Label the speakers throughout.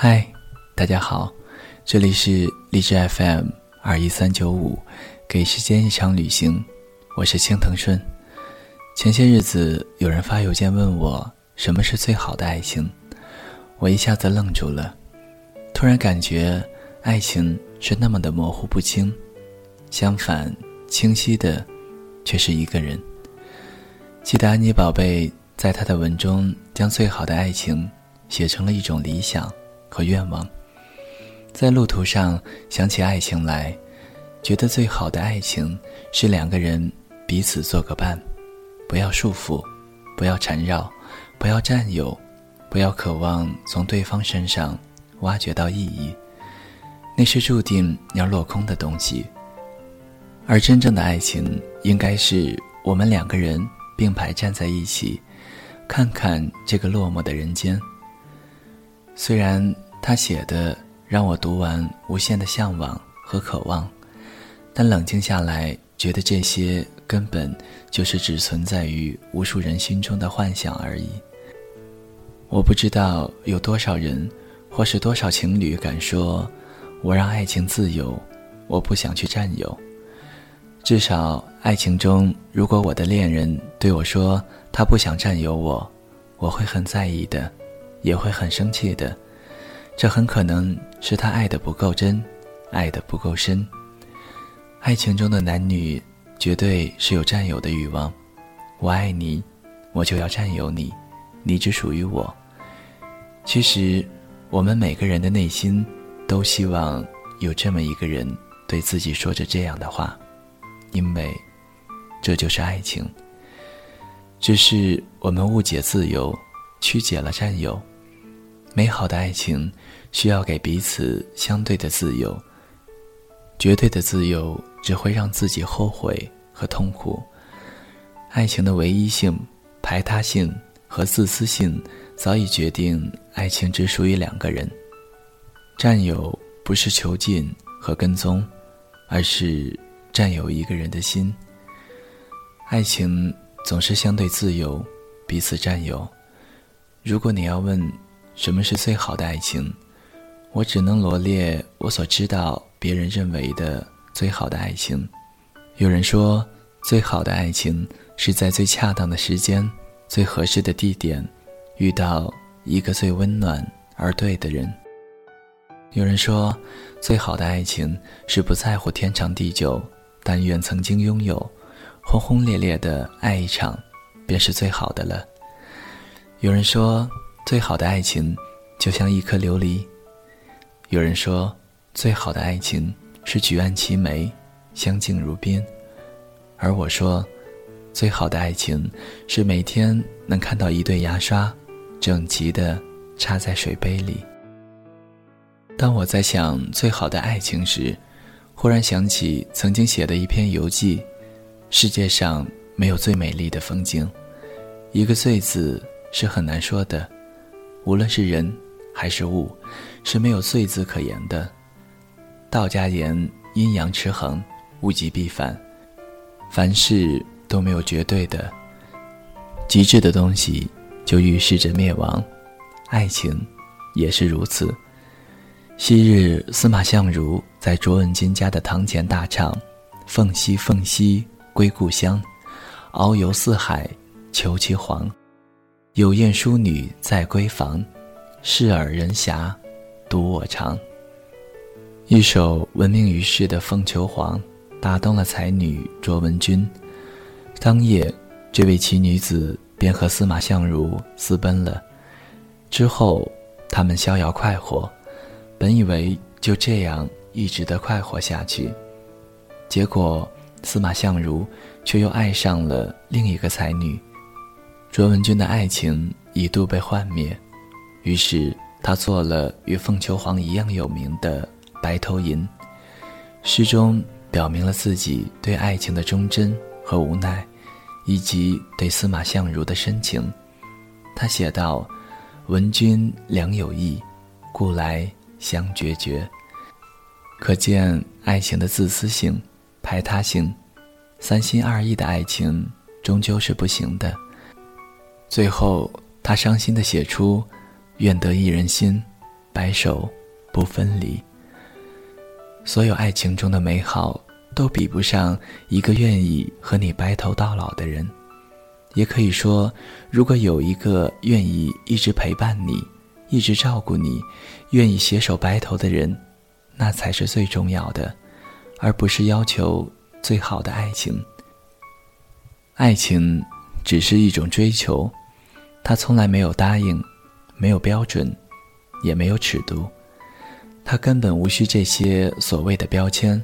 Speaker 1: 嗨，大家好，这里是荔枝 FM 二一三九五，给时间一场旅行，我是青藤顺。前些日子有人发邮件问我什么是最好的爱情，我一下子愣住了，突然感觉爱情是那么的模糊不清，相反，清晰的却是一个人。记得安妮宝贝在她的文中将最好的爱情写成了一种理想。和愿望，在路途上想起爱情来，觉得最好的爱情是两个人彼此做个伴，不要束缚，不要缠绕，不要占有，不要渴望从对方身上挖掘到意义，那是注定要落空的东西。而真正的爱情，应该是我们两个人并排站在一起，看看这个落寞的人间。虽然他写的让我读完无限的向往和渴望，但冷静下来，觉得这些根本就是只存在于无数人心中的幻想而已。我不知道有多少人，或是多少情侣敢说：“我让爱情自由，我不想去占有。”至少爱情中，如果我的恋人对我说他不想占有我，我会很在意的。也会很生气的，这很可能是他爱的不够真，爱的不够深。爱情中的男女绝对是有占有的欲望，我爱你，我就要占有你，你只属于我。其实，我们每个人的内心都希望有这么一个人对自己说着这样的话，因为这就是爱情。只是我们误解自由。曲解了占有，美好的爱情需要给彼此相对的自由。绝对的自由只会让自己后悔和痛苦。爱情的唯一性、排他性和自私性早已决定，爱情只属于两个人。占有不是囚禁和跟踪，而是占有一个人的心。爱情总是相对自由，彼此占有。如果你要问什么是最好的爱情，我只能罗列我所知道别人认为的最好的爱情。有人说，最好的爱情是在最恰当的时间、最合适的地点，遇到一个最温暖而对的人。有人说，最好的爱情是不在乎天长地久，但愿曾经拥有，轰轰烈烈的爱一场，便是最好的了。有人说，最好的爱情就像一颗琉璃；有人说，最好的爱情是举案齐眉，相敬如宾；而我说，最好的爱情是每天能看到一对牙刷，整齐的插在水杯里。当我在想最好的爱情时，忽然想起曾经写的一篇游记：世界上没有最美丽的风景，一个“最”字。是很难说的，无论是人还是物，是没有最字可言的。道家言阴阳持衡，物极必反，凡事都没有绝对的。极致的东西就预示着灭亡，爱情也是如此。昔日司马相如在卓文君家的堂前大唱：“凤兮凤兮归故乡，遨游四海求其凰。”有艳淑女在闺房，视尔人遐，独我长。一首闻名于世的《凤求凰》，打动了才女卓文君。当夜，这位奇女子便和司马相如私奔了。之后，他们逍遥快活，本以为就这样一直的快活下去，结果司马相如却又爱上了另一个才女。卓文君的爱情一度被幻灭，于是他做了与凤求凰一样有名的《白头吟》，诗中表明了自己对爱情的忠贞和无奈，以及对司马相如的深情。他写道：“闻君良有意，故来相决绝。”可见爱情的自私性、排他性，三心二意的爱情终究是不行的。最后，他伤心地写出：“愿得一人心，白首不分离。所有爱情中的美好，都比不上一个愿意和你白头到老的人。也可以说，如果有一个愿意一直陪伴你、一直照顾你、愿意携手白头的人，那才是最重要的，而不是要求最好的爱情。爱情只是一种追求，它从来没有答应，没有标准，也没有尺度，它根本无需这些所谓的标签。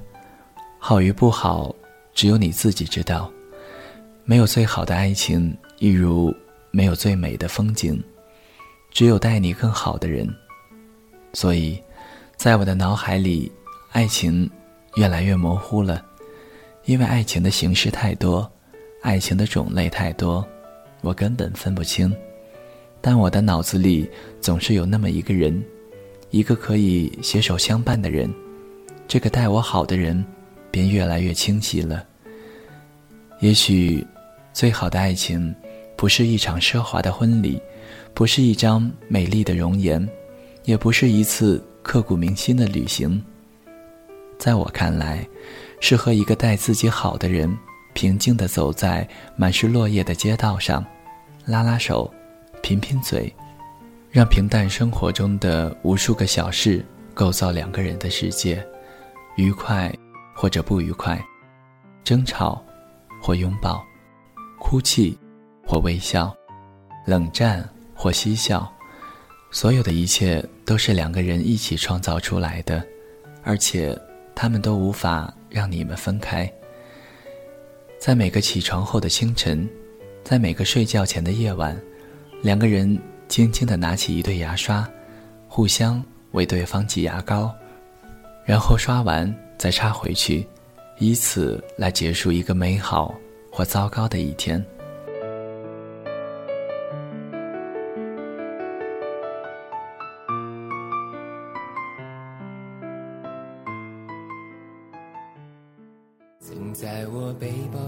Speaker 1: 好与不好，只有你自己知道。没有最好的爱情，亦如没有最美的风景，只有待你更好的人。所以，在我的脑海里，爱情越来越模糊了，因为爱情的形式太多，爱情的种类太多，我根本分不清。但我的脑子里总是有那么一个人，一个可以携手相伴的人，这个待我好的人，便越来越清晰了。也许。最好的爱情，不是一场奢华的婚礼，不是一张美丽的容颜，也不是一次刻骨铭心的旅行。在我看来，是和一个待自己好的人，平静地走在满是落叶的街道上，拉拉手，贫贫嘴，让平淡生活中的无数个小事构造两个人的世界，愉快或者不愉快，争吵或拥抱。哭泣，或微笑，冷战或嬉笑，所有的一切都是两个人一起创造出来的，而且他们都无法让你们分开。在每个起床后的清晨，在每个睡觉前的夜晚，两个人轻轻地拿起一对牙刷，互相为对方挤牙膏，然后刷完再插回去，以此来结束一个美好。或糟糕的一天。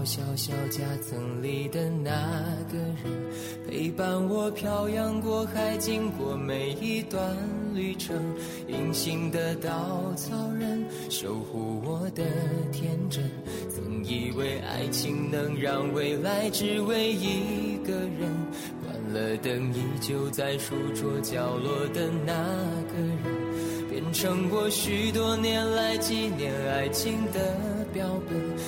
Speaker 2: 小小夹层里的那个人，陪伴我漂洋过海，经过每一段旅程。隐形的稻草人，守护我的天真。曾以为爱情能让未来只为一个人，关了灯依旧在书桌角落的那个人，变成我许多年来纪念爱情的。标本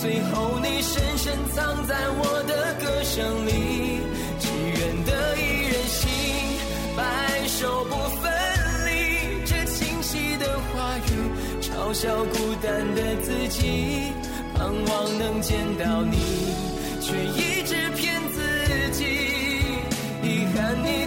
Speaker 2: 最后，你深深藏在我的歌声里，只愿得一人心，白首不分离。这清晰的话语，嘲笑孤单的自己，盼望能见到你，却一直骗自己。遗憾你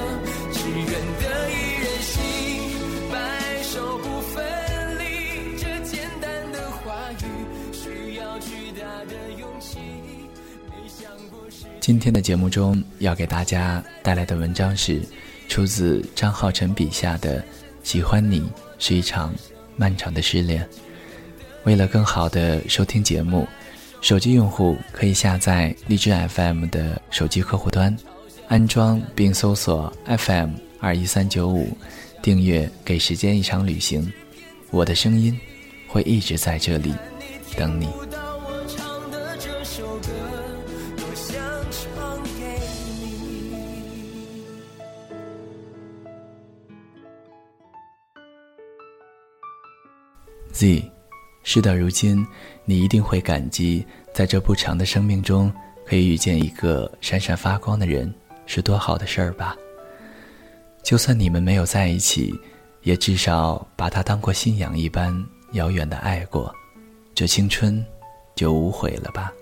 Speaker 1: 今天的节目中要给大家带来的文章是出自张浩晨笔下的《喜欢你是一场漫长的失恋》。为了更好的收听节目，手机用户可以下载荔枝 FM 的手机客户端，安装并搜索 FM 二一三九五，订阅《给时间一场旅行》，我的声音会一直在这里等你。Z，事到如今，你一定会感激，在这不长的生命中，可以遇见一个闪闪发光的人，是多好的事儿吧？就算你们没有在一起，也至少把他当过信仰一般遥远的爱过，这青春就无悔了吧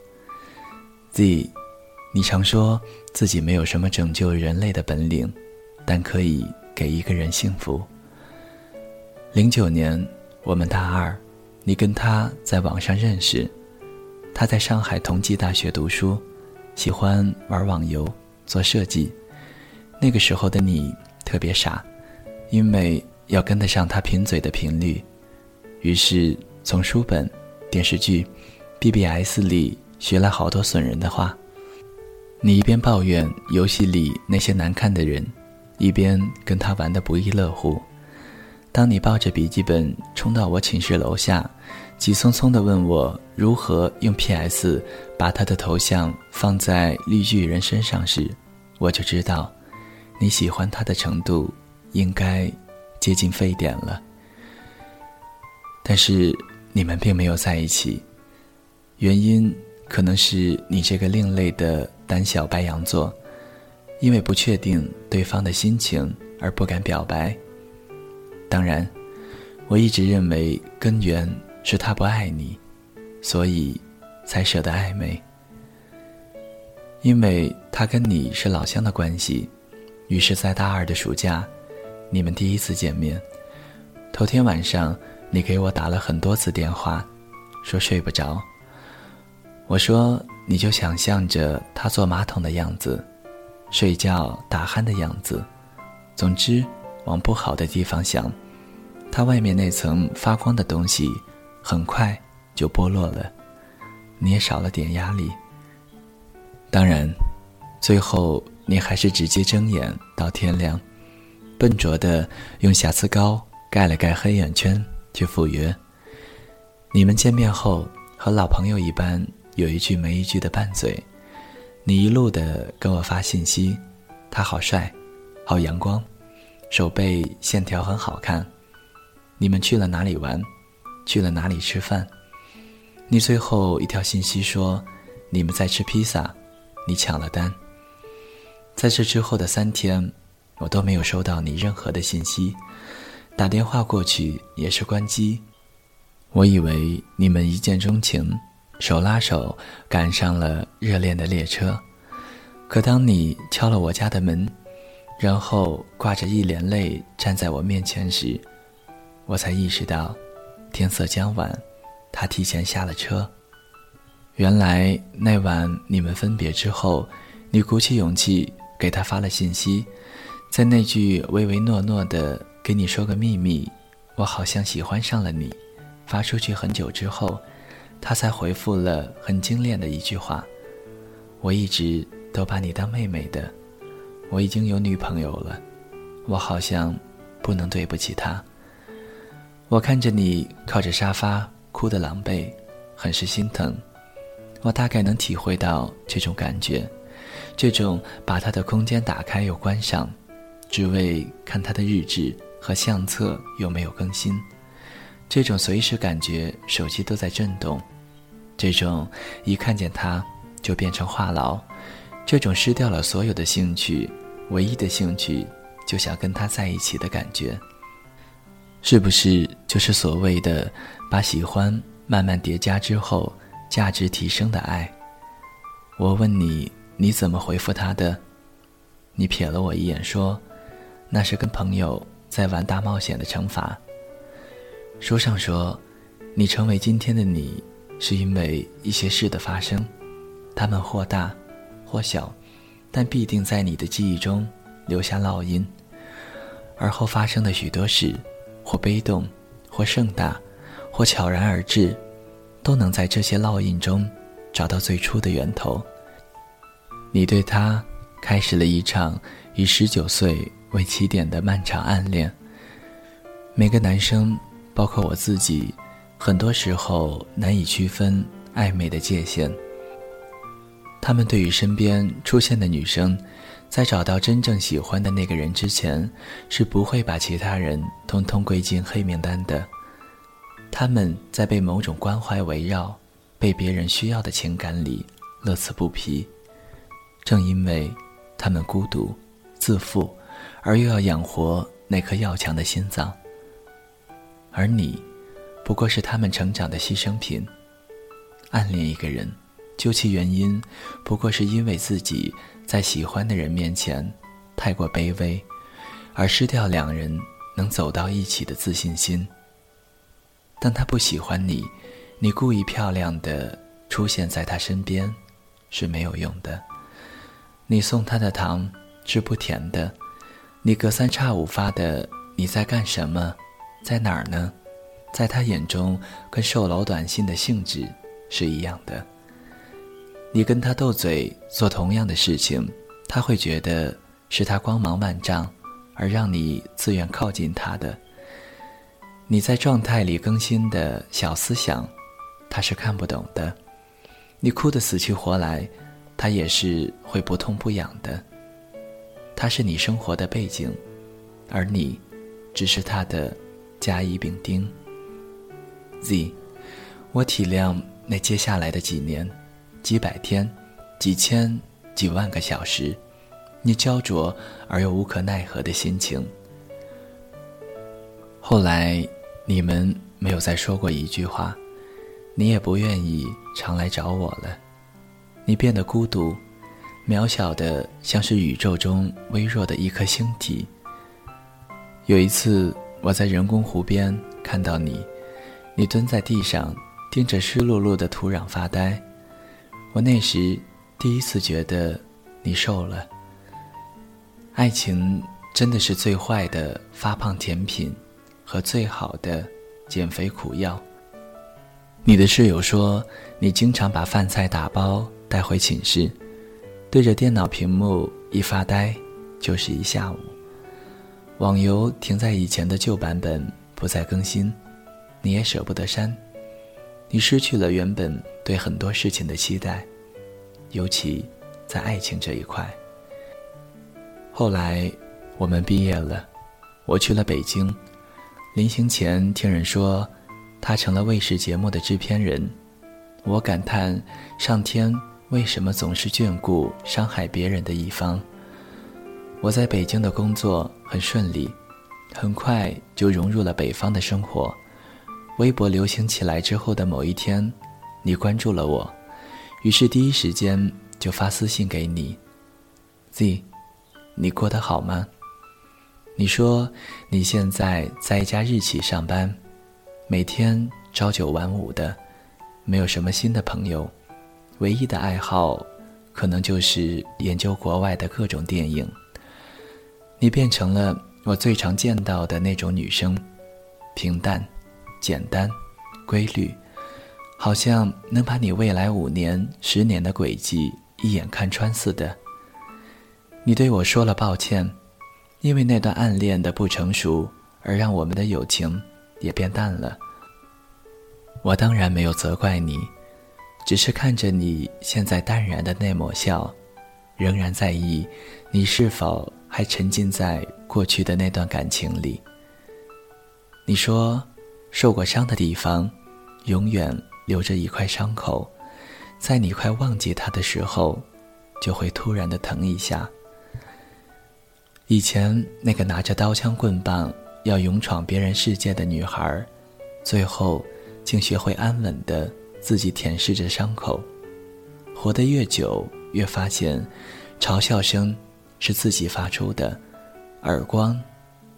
Speaker 1: ？Z，你常说自己没有什么拯救人类的本领，但可以给一个人幸福。零九年，我们大二，你跟他在网上认识，他在上海同济大学读书，喜欢玩网游、做设计。那个时候的你特别傻，因为要跟得上他贫嘴的频率，于是从书本、电视剧、BBS 里学了好多损人的话。你一边抱怨游戏里那些难看的人，一边跟他玩得不亦乐乎。当你抱着笔记本冲到我寝室楼下，急匆匆地问我如何用 PS 把他的头像放在绿巨人身上时，我就知道，你喜欢他的程度应该接近沸点了。但是你们并没有在一起，原因可能是你这个另类的胆小白羊座，因为不确定对方的心情而不敢表白。当然，我一直认为根源是他不爱你，所以才舍得暧昧。因为他跟你是老乡的关系，于是，在大二的暑假，你们第一次见面。头天晚上，你给我打了很多次电话，说睡不着。我说你就想象着他坐马桶的样子，睡觉打鼾的样子，总之。往不好的地方想，它外面那层发光的东西，很快就剥落了，你也少了点压力。当然，最后你还是直接睁眼到天亮，笨拙的用瑕疵膏盖了盖黑眼圈去赴约。你们见面后和老朋友一般，有一句没一句的拌嘴，你一路的跟我发信息，他好帅，好阳光。手背线条很好看，你们去了哪里玩？去了哪里吃饭？你最后一条信息说你们在吃披萨，你抢了单。在这之后的三天，我都没有收到你任何的信息，打电话过去也是关机。我以为你们一见钟情，手拉手赶上了热恋的列车，可当你敲了我家的门。然后挂着一脸泪站在我面前时，我才意识到，天色将晚，他提前下了车。原来那晚你们分别之后，你鼓起勇气给他发了信息，在那句唯唯诺诺的“给你说个秘密，我好像喜欢上了你”，发出去很久之后，他才回复了很精炼的一句话：“我一直都把你当妹妹的。”我已经有女朋友了，我好像不能对不起她。我看着你靠着沙发哭得狼狈，很是心疼。我大概能体会到这种感觉，这种把他的空间打开又关上，只为看他的日志和相册有没有更新，这种随时感觉手机都在震动。这种一看见他就变成话痨，这种失掉了所有的兴趣，唯一的兴趣就想跟他在一起的感觉，是不是就是所谓的把喜欢慢慢叠加之后价值提升的爱？我问你，你怎么回复他的？你瞥了我一眼，说：“那是跟朋友在玩大冒险的惩罚。”书上说，你成为今天的你，是因为一些事的发生，他们或大，或小，但必定在你的记忆中留下烙印。而后发生的许多事，或悲动，或盛大，或悄然而至，都能在这些烙印中找到最初的源头。你对他。开始了一场以十九岁为起点的漫长暗恋。每个男生，包括我自己，很多时候难以区分暧昧的界限。他们对于身边出现的女生，在找到真正喜欢的那个人之前，是不会把其他人通通归进黑名单的。他们在被某种关怀围绕、被别人需要的情感里乐此不疲。正因为。他们孤独、自负，而又要养活那颗要强的心脏。而你，不过是他们成长的牺牲品。暗恋一个人，究其原因，不过是因为自己在喜欢的人面前太过卑微，而失掉两人能走到一起的自信心。当他不喜欢你，你故意漂亮的出现在他身边，是没有用的。你送他的糖是不甜的，你隔三差五发的你在干什么，在哪儿呢？在他眼中，跟售楼短信的性质是一样的。你跟他斗嘴做同样的事情，他会觉得是他光芒万丈，而让你自愿靠近他的。你在状态里更新的小思想，他是看不懂的。你哭得死去活来。他也是会不痛不痒的。他是你生活的背景，而你，只是他的甲乙丙丁。Z，我体谅那接下来的几年、几百天、几千、几万个小时，你焦灼而又无可奈何的心情。后来，你们没有再说过一句话，你也不愿意常来找我了。你变得孤独、渺小的，像是宇宙中微弱的一颗星体。有一次，我在人工湖边看到你，你蹲在地上，盯着湿漉漉的土壤发呆。我那时第一次觉得你瘦了。爱情真的是最坏的发胖甜品，和最好的减肥苦药。你的室友说，你经常把饭菜打包。带回寝室，对着电脑屏幕一发呆，就是一下午。网游停在以前的旧版本，不再更新，你也舍不得删。你失去了原本对很多事情的期待，尤其在爱情这一块。后来我们毕业了，我去了北京。临行前听人说，他成了卫视节目的制片人，我感叹上天。为什么总是眷顾伤害别人的一方？我在北京的工作很顺利，很快就融入了北方的生活。微博流行起来之后的某一天，你关注了我，于是第一时间就发私信给你：“Z，你过得好吗？”你说你现在在一家日企上班，每天朝九晚五的，没有什么新的朋友。唯一的爱好，可能就是研究国外的各种电影。你变成了我最常见到的那种女生，平淡、简单、规律，好像能把你未来五年、十年的轨迹一眼看穿似的。你对我说了抱歉，因为那段暗恋的不成熟，而让我们的友情也变淡了。我当然没有责怪你。只是看着你现在淡然的那抹笑，仍然在意你是否还沉浸在过去的那段感情里。你说，受过伤的地方，永远留着一块伤口，在你快忘记它的时候，就会突然的疼一下。以前那个拿着刀枪棍棒要勇闯别人世界的女孩，最后竟学会安稳的自己舔舐着伤口。活得越久，越发现，嘲笑声是自己发出的，耳光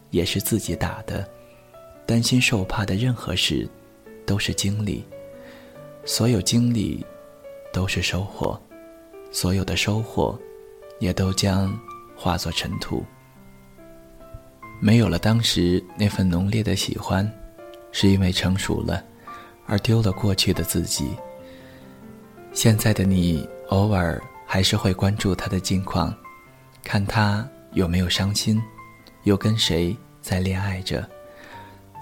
Speaker 1: 也是自己打的，担心受怕的任何事，都是经历。所有经历，都是收获；所有的收获，也都将化作尘土。没有了当时那份浓烈的喜欢，是因为成熟了，而丢了过去的自己。现在的你，偶尔还是会关注他的近况，看他有没有伤心，又跟谁在恋爱着。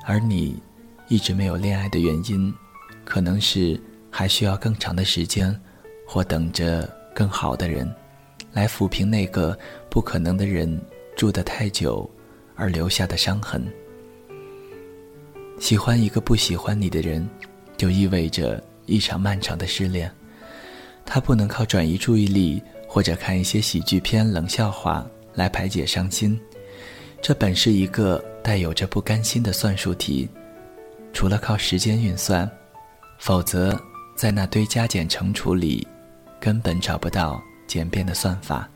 Speaker 1: 而你，一直没有恋爱的原因，可能是还需要更长的时间，或等着更好的人，来抚平那个不可能的人住得太久。而留下的伤痕。喜欢一个不喜欢你的人，就意味着一场漫长的失恋。他不能靠转移注意力或者看一些喜剧片、冷笑话来排解伤心，这本是一个带有着不甘心的算术题。除了靠时间运算，否则在那堆加减乘除里，根本找不到简便的算法。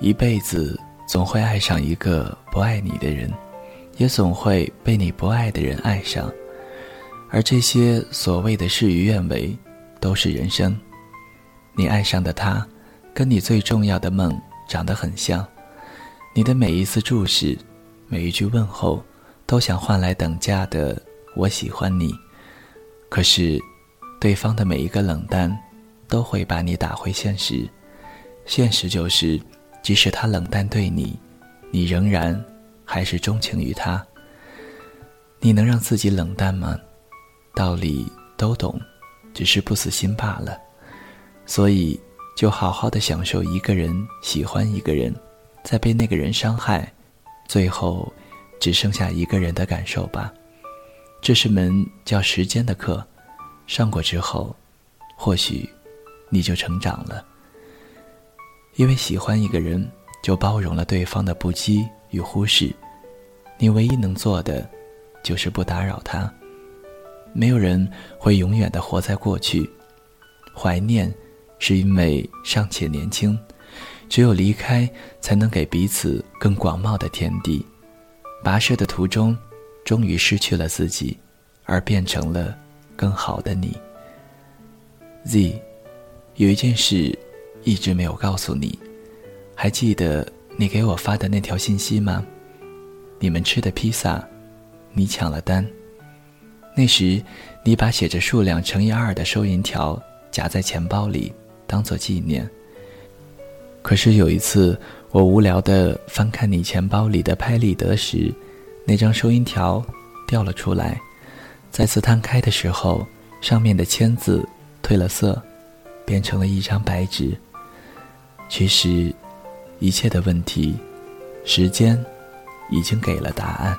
Speaker 1: 一辈子。总会爱上一个不爱你的人，也总会被你不爱的人爱上，而这些所谓的事与愿违，都是人生。你爱上的他，跟你最重要的梦长得很像，你的每一次注视，每一句问候，都想换来等价的“我喜欢你”。可是，对方的每一个冷淡，都会把你打回现实。现实就是。即使他冷淡对你，你仍然还是钟情于他。你能让自己冷淡吗？道理都懂，只是不死心罢了。所以，就好好的享受一个人喜欢一个人，再被那个人伤害，最后只剩下一个人的感受吧。这是门叫时间的课，上过之后，或许你就成长了。因为喜欢一个人，就包容了对方的不羁与忽视。你唯一能做的，就是不打扰他。没有人会永远的活在过去。怀念，是因为尚且年轻。只有离开，才能给彼此更广袤的天地。跋涉的途中，终于失去了自己，而变成了更好的你。Z，有一件事。一直没有告诉你，还记得你给我发的那条信息吗？你们吃的披萨，你抢了单。那时，你把写着数量乘以二的收银条夹在钱包里，当做纪念。可是有一次，我无聊的翻看你钱包里的拍立得时，那张收银条掉了出来。再次摊开的时候，上面的签字褪了色，变成了一张白纸。其实，一切的问题，时间已经给了答案。